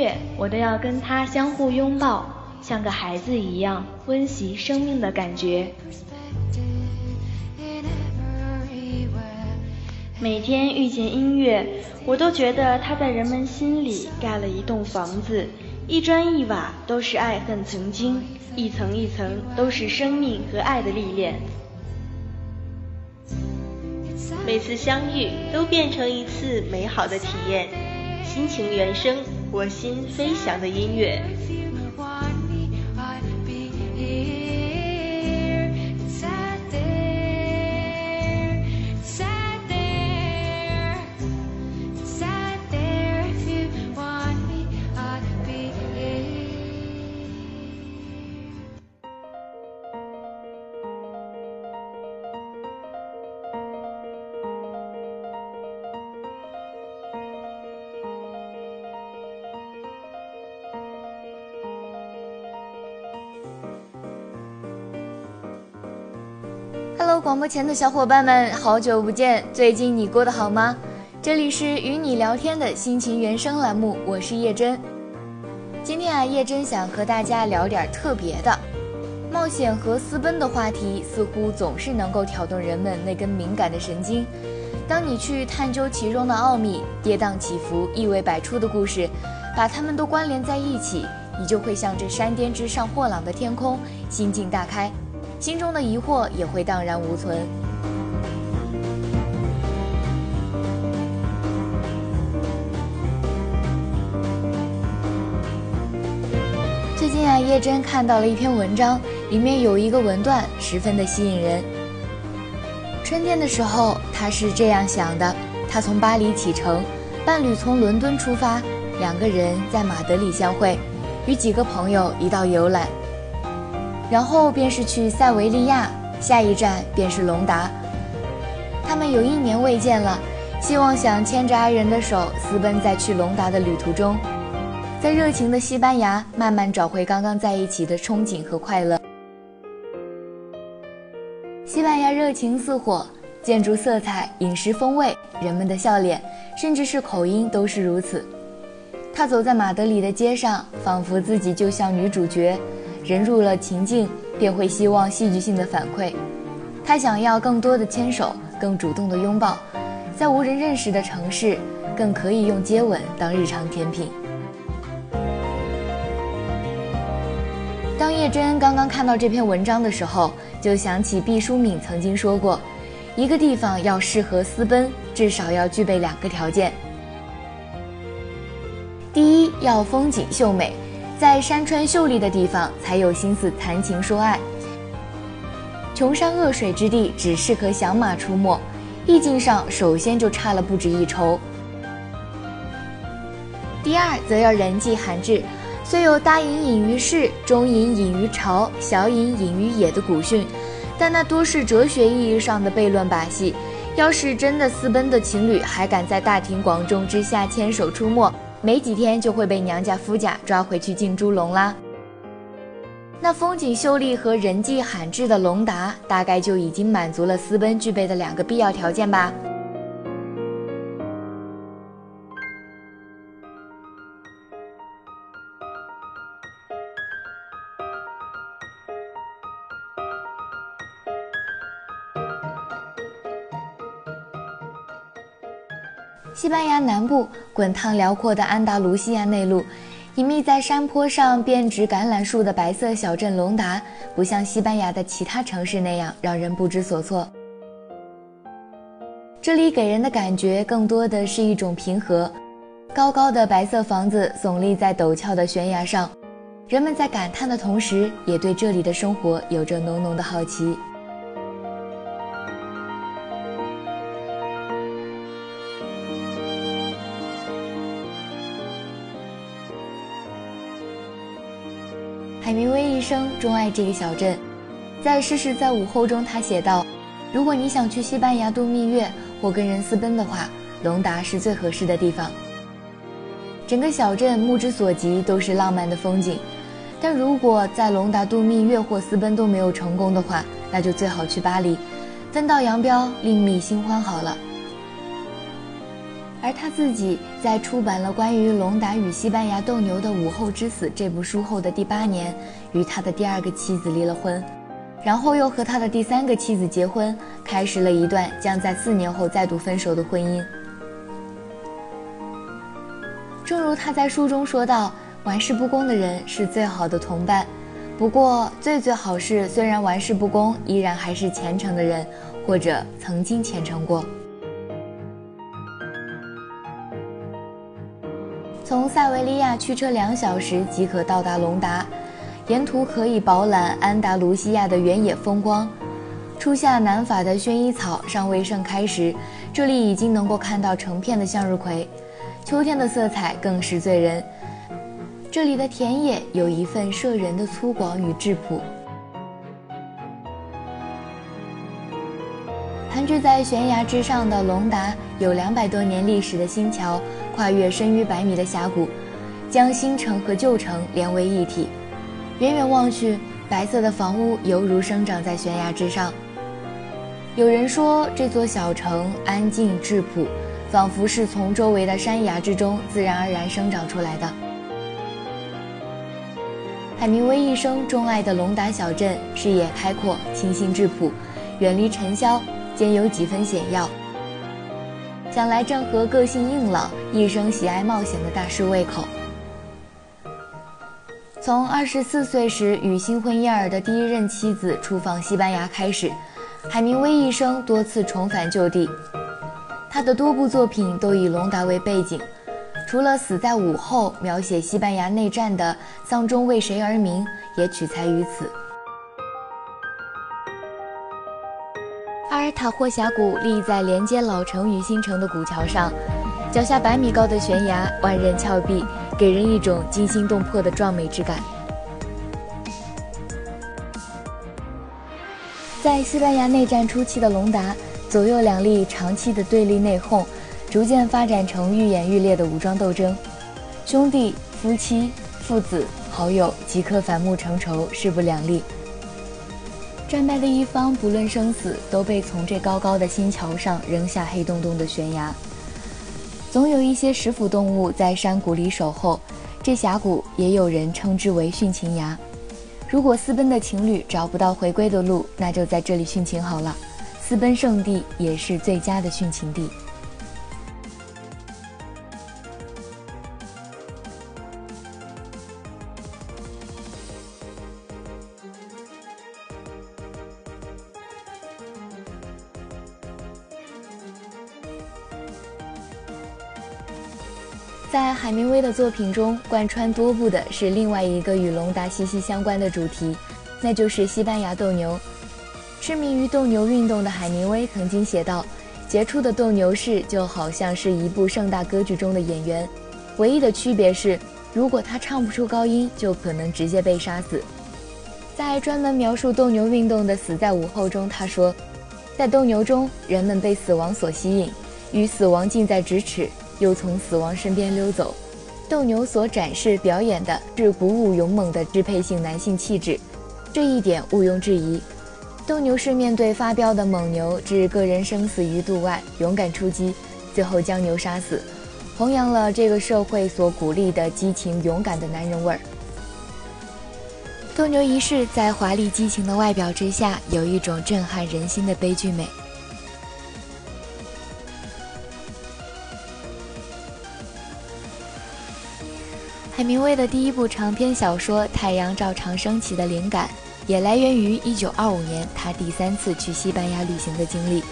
乐，我都要跟他相互拥抱，像个孩子一样温习生命的感觉。每天遇见音乐，我都觉得它在人们心里盖了一栋房子，一砖一瓦都是爱恨曾经，一层一层都是生命和爱的历练。每次相遇都变成一次美好的体验，心情原声，我心飞翔的音乐。Hello，广播前的小伙伴们，好久不见！最近你过得好吗？这里是与你聊天的心情原声栏目，我是叶真。今天啊，叶真想和大家聊点特别的，冒险和私奔的话题，似乎总是能够挑动人们那根敏感的神经。当你去探究其中的奥秘，跌宕起伏、意味百出的故事，把它们都关联在一起，你就会像这山巅之上豁朗的天空，心境大开。心中的疑惑也会荡然无存。最近啊，叶真看到了一篇文章，里面有一个文段十分的吸引人。春天的时候，他是这样想的：他从巴黎启程，伴侣从伦敦出发，两个人在马德里相会，与几个朋友一道游览。然后便是去塞维利亚，下一站便是隆达。他们有一年未见了，希望想牵着爱人的手私奔在去隆达的旅途中，在热情的西班牙慢慢找回刚刚在一起的憧憬和快乐。西班牙热情似火，建筑色彩、饮食风味、人们的笑脸，甚至是口音都是如此。他走在马德里的街上，仿佛自己就像女主角。人入了情境，便会希望戏剧性的反馈。他想要更多的牵手，更主动的拥抱，在无人认识的城市，更可以用接吻当日常甜品。当叶真刚刚看到这篇文章的时候，就想起毕淑敏曾经说过：一个地方要适合私奔，至少要具备两个条件。第一，要风景秀美。在山川秀丽的地方，才有心思谈情说爱。穷山恶水之地，只适合响马出没，意境上首先就差了不止一筹。第二，则要人迹罕至，虽有大隐隐于市，中隐隐于朝，小隐隐于野的古训，但那多是哲学意义上的悖论把戏。要是真的私奔的情侣，还敢在大庭广众之下牵手出没？没几天就会被娘家夫家抓回去进猪笼啦。那风景秀丽和人迹罕至的隆达，大概就已经满足了私奔具备的两个必要条件吧。西班牙南部滚烫辽阔的安达卢西亚内陆，隐秘在山坡上编织橄榄树的白色小镇隆达，不像西班牙的其他城市那样让人不知所措。这里给人的感觉更多的是一种平和。高高的白色房子耸立在陡峭的悬崖上，人们在感叹的同时，也对这里的生活有着浓浓的好奇。生钟爱这个小镇，在《诗诗在午后》中，他写道：“如果你想去西班牙度蜜月或跟人私奔的话，隆达是最合适的地方。整个小镇目之所及都是浪漫的风景，但如果在隆达度蜜月或私奔都没有成功的话，那就最好去巴黎，分道扬镳，另觅新欢好了。”而他自己在出版了关于龙达与西班牙斗牛的午后之死这部书后的第八年，与他的第二个妻子离了婚，然后又和他的第三个妻子结婚，开始了一段将在四年后再度分手的婚姻。正如他在书中说道：“玩世不恭的人是最好的同伴，不过最最好是虽然玩世不恭，依然还是虔诚的人，或者曾经虔诚过。”从塞维利亚驱车两小时即可到达隆达，沿途可以饱览安达卢西亚的原野风光。初夏南法的薰衣草尚未盛开时，这里已经能够看到成片的向日葵。秋天的色彩更是醉人。这里的田野有一份摄人的粗犷与质朴。盘踞在悬崖之上的隆达有两百多年历史的新桥，跨越深逾百米的峡谷，将新城和旧城连为一体。远远望去，白色的房屋犹如生长在悬崖之上。有人说，这座小城安静质朴，仿佛是从周围的山崖之中自然而然生长出来的。海明威一生钟爱的隆达小镇，视野开阔，清新质朴，远离尘嚣。兼有几分险要，想来正合个性硬朗、一生喜爱冒险的大师胃口。从二十四岁时与新婚燕尔的第一任妻子出访西班牙开始，海明威一生多次重返旧地。他的多部作品都以隆达为背景，除了死在午后描写西班牙内战的《丧钟为谁而鸣》，也取材于此。阿尔塔霍峡谷立在连接老城与新城的古桥上，脚下百米高的悬崖，万仞峭壁，给人一种惊心动魄的壮美之感。在西班牙内战初期的隆达，左右两立长期的对立内讧，逐渐发展成愈演愈烈的武装斗争，兄弟、夫妻、父子、好友即刻反目成仇，势不两立。战败的一方不论生死，都被从这高高的新桥上扔下黑洞洞的悬崖。总有一些食腐动物在山谷里守候，这峡谷也有人称之为殉情崖。如果私奔的情侣找不到回归的路，那就在这里殉情好了。私奔圣地也是最佳的殉情地。威的作品中，贯穿多部的是另外一个与隆达息息相关的主题，那就是西班牙斗牛。痴迷于斗牛运动的海明威曾经写道：“杰出的斗牛士就好像是一部盛大歌剧中的演员，唯一的区别是，如果他唱不出高音，就可能直接被杀死。”在专门描述斗牛运动的《死在午后》中，他说：“在斗牛中，人们被死亡所吸引，与死亡近在咫尺。”又从死亡身边溜走。斗牛所展示表演的是鼓舞勇猛的支配性男性气质，这一点毋庸置疑。斗牛士面对发飙的猛牛，置个人生死于度外，勇敢出击，最后将牛杀死，弘扬了这个社会所鼓励的激情勇敢的男人味儿。斗牛仪式在华丽激情的外表之下，有一种震撼人心的悲剧美。海明威的第一部长篇小说《太阳照常升起》的灵感，也来源于1925年他第三次去西班牙旅行的经历。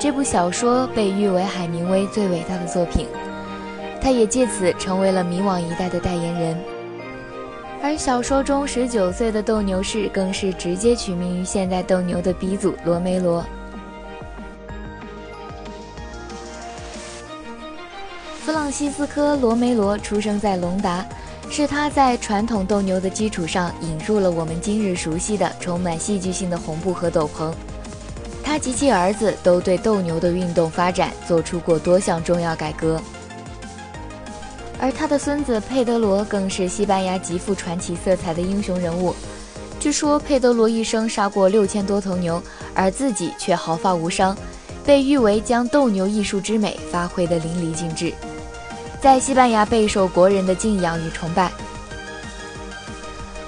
这部小说被誉为海明威最伟大的作品，他也借此成为了迷惘一代的代言人。而小说中十九岁的斗牛士更是直接取名于现代斗牛的鼻祖罗梅罗。弗朗西斯科·罗梅罗出生在隆达，是他在传统斗牛的基础上引入了我们今日熟悉的充满戏剧性的红布和斗篷。他及其儿子都对斗牛的运动发展做出过多项重要改革，而他的孙子佩德罗更是西班牙极富传奇色彩的英雄人物。据说佩德罗一生杀过六千多头牛，而自己却毫发无伤，被誉为将斗牛艺术之美发挥得淋漓尽致。在西班牙备受国人的敬仰与崇拜。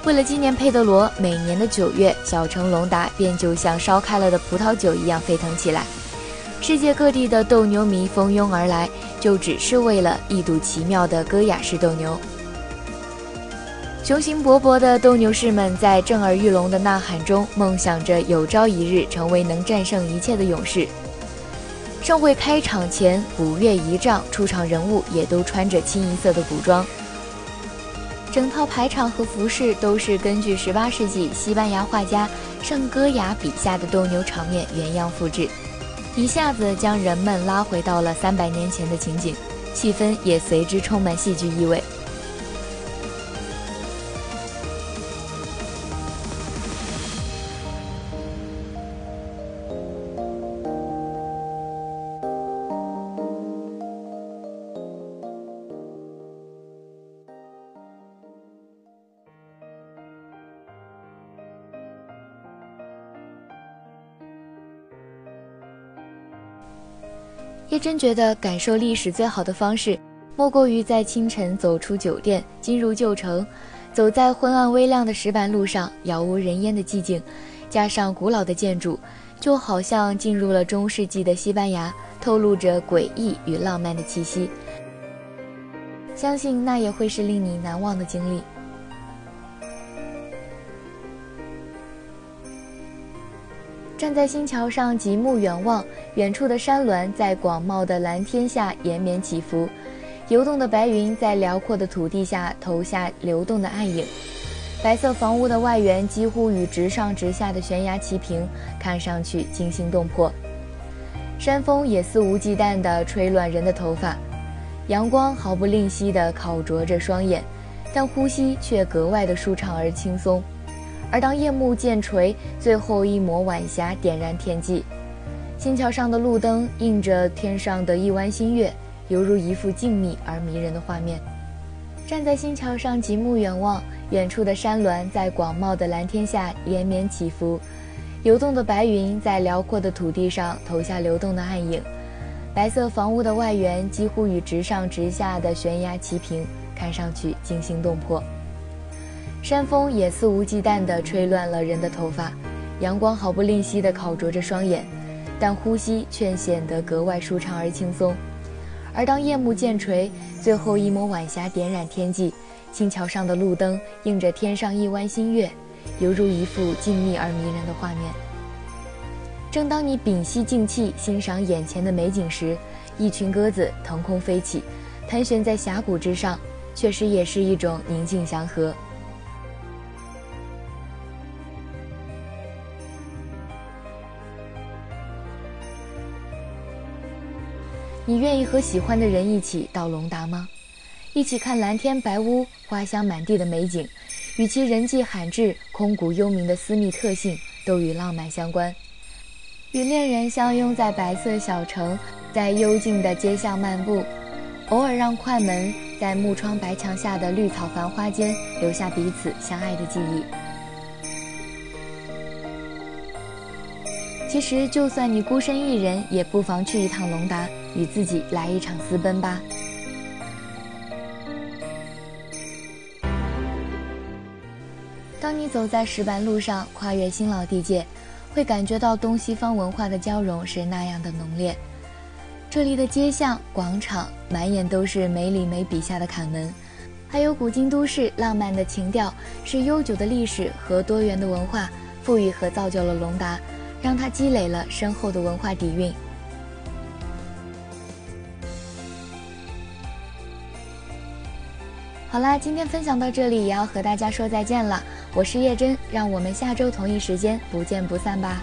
为了纪念佩德罗，每年的九月，小城隆达便就像烧开了的葡萄酒一样沸腾起来。世界各地的斗牛迷蜂拥而来，就只是为了一睹奇妙的戈雅式斗牛。雄心勃勃的斗牛士们在震耳欲聋的呐喊中，梦想着有朝一日成为能战胜一切的勇士。盛会开场前，鼓乐仪仗，出场人物也都穿着清一色的古装。整套排场和服饰都是根据18世纪西班牙画家圣戈雅笔下的斗牛场面原样复制，一下子将人们拉回到了三百年前的情景，气氛也随之充满戏剧意味。叶真觉得感受历史最好的方式，莫过于在清晨走出酒店，进入旧城，走在昏暗微亮的石板路上，杳无人烟的寂静，加上古老的建筑，就好像进入了中世纪的西班牙，透露着诡异与浪漫的气息。相信那也会是令你难忘的经历。在新桥上极目远望，远处的山峦在广袤的蓝天下延绵起伏，游动的白云在辽阔的土地下投下流动的暗影。白色房屋的外缘几乎与直上直下的悬崖齐平，看上去惊心动魄。山风也肆无忌惮地吹乱人的头发，阳光毫不吝惜地烤灼着双眼，但呼吸却格外的舒畅而轻松。而当夜幕渐垂，最后一抹晚霞点燃天际，新桥上的路灯映着天上的一弯新月，犹如一幅静谧而迷人的画面。站在新桥上极目远望，远处的山峦在广袤的蓝天下连绵起伏，游动的白云在辽阔的土地上投下流动的暗影，白色房屋的外缘几乎与直上直下的悬崖齐平，看上去惊心动魄。山风也肆无忌惮地吹乱了人的头发，阳光毫不吝惜地烤灼着双眼，但呼吸却显得格外舒畅而轻松。而当夜幕渐垂，最后一抹晚霞点染天际，新桥上的路灯映着天上一弯新月，犹如一幅静谧而迷人的画面。正当你屏息静气欣赏眼前的美景时，一群鸽子腾空飞起，盘旋在峡谷之上，确实也是一种宁静祥和。你愿意和喜欢的人一起到隆达吗？一起看蓝天白屋、花香满地的美景，与其人迹罕至、空谷幽冥的私密特性，都与浪漫相关。与恋人相拥在白色小城，在幽静的街巷漫步，偶尔让快门在木窗白墙下的绿草繁花间留下彼此相爱的记忆。其实，就算你孤身一人，也不妨去一趟隆达，与自己来一场私奔吧。当你走在石板路上，跨越新老地界，会感觉到东西方文化的交融是那样的浓烈。这里的街巷、广场，满眼都是梅里梅笔下的坎门，还有古今都市浪漫的情调，是悠久的历史和多元的文化赋予和造就了隆达。让他积累了深厚的文化底蕴。好啦，今天分享到这里，也要和大家说再见了。我是叶真，让我们下周同一时间不见不散吧。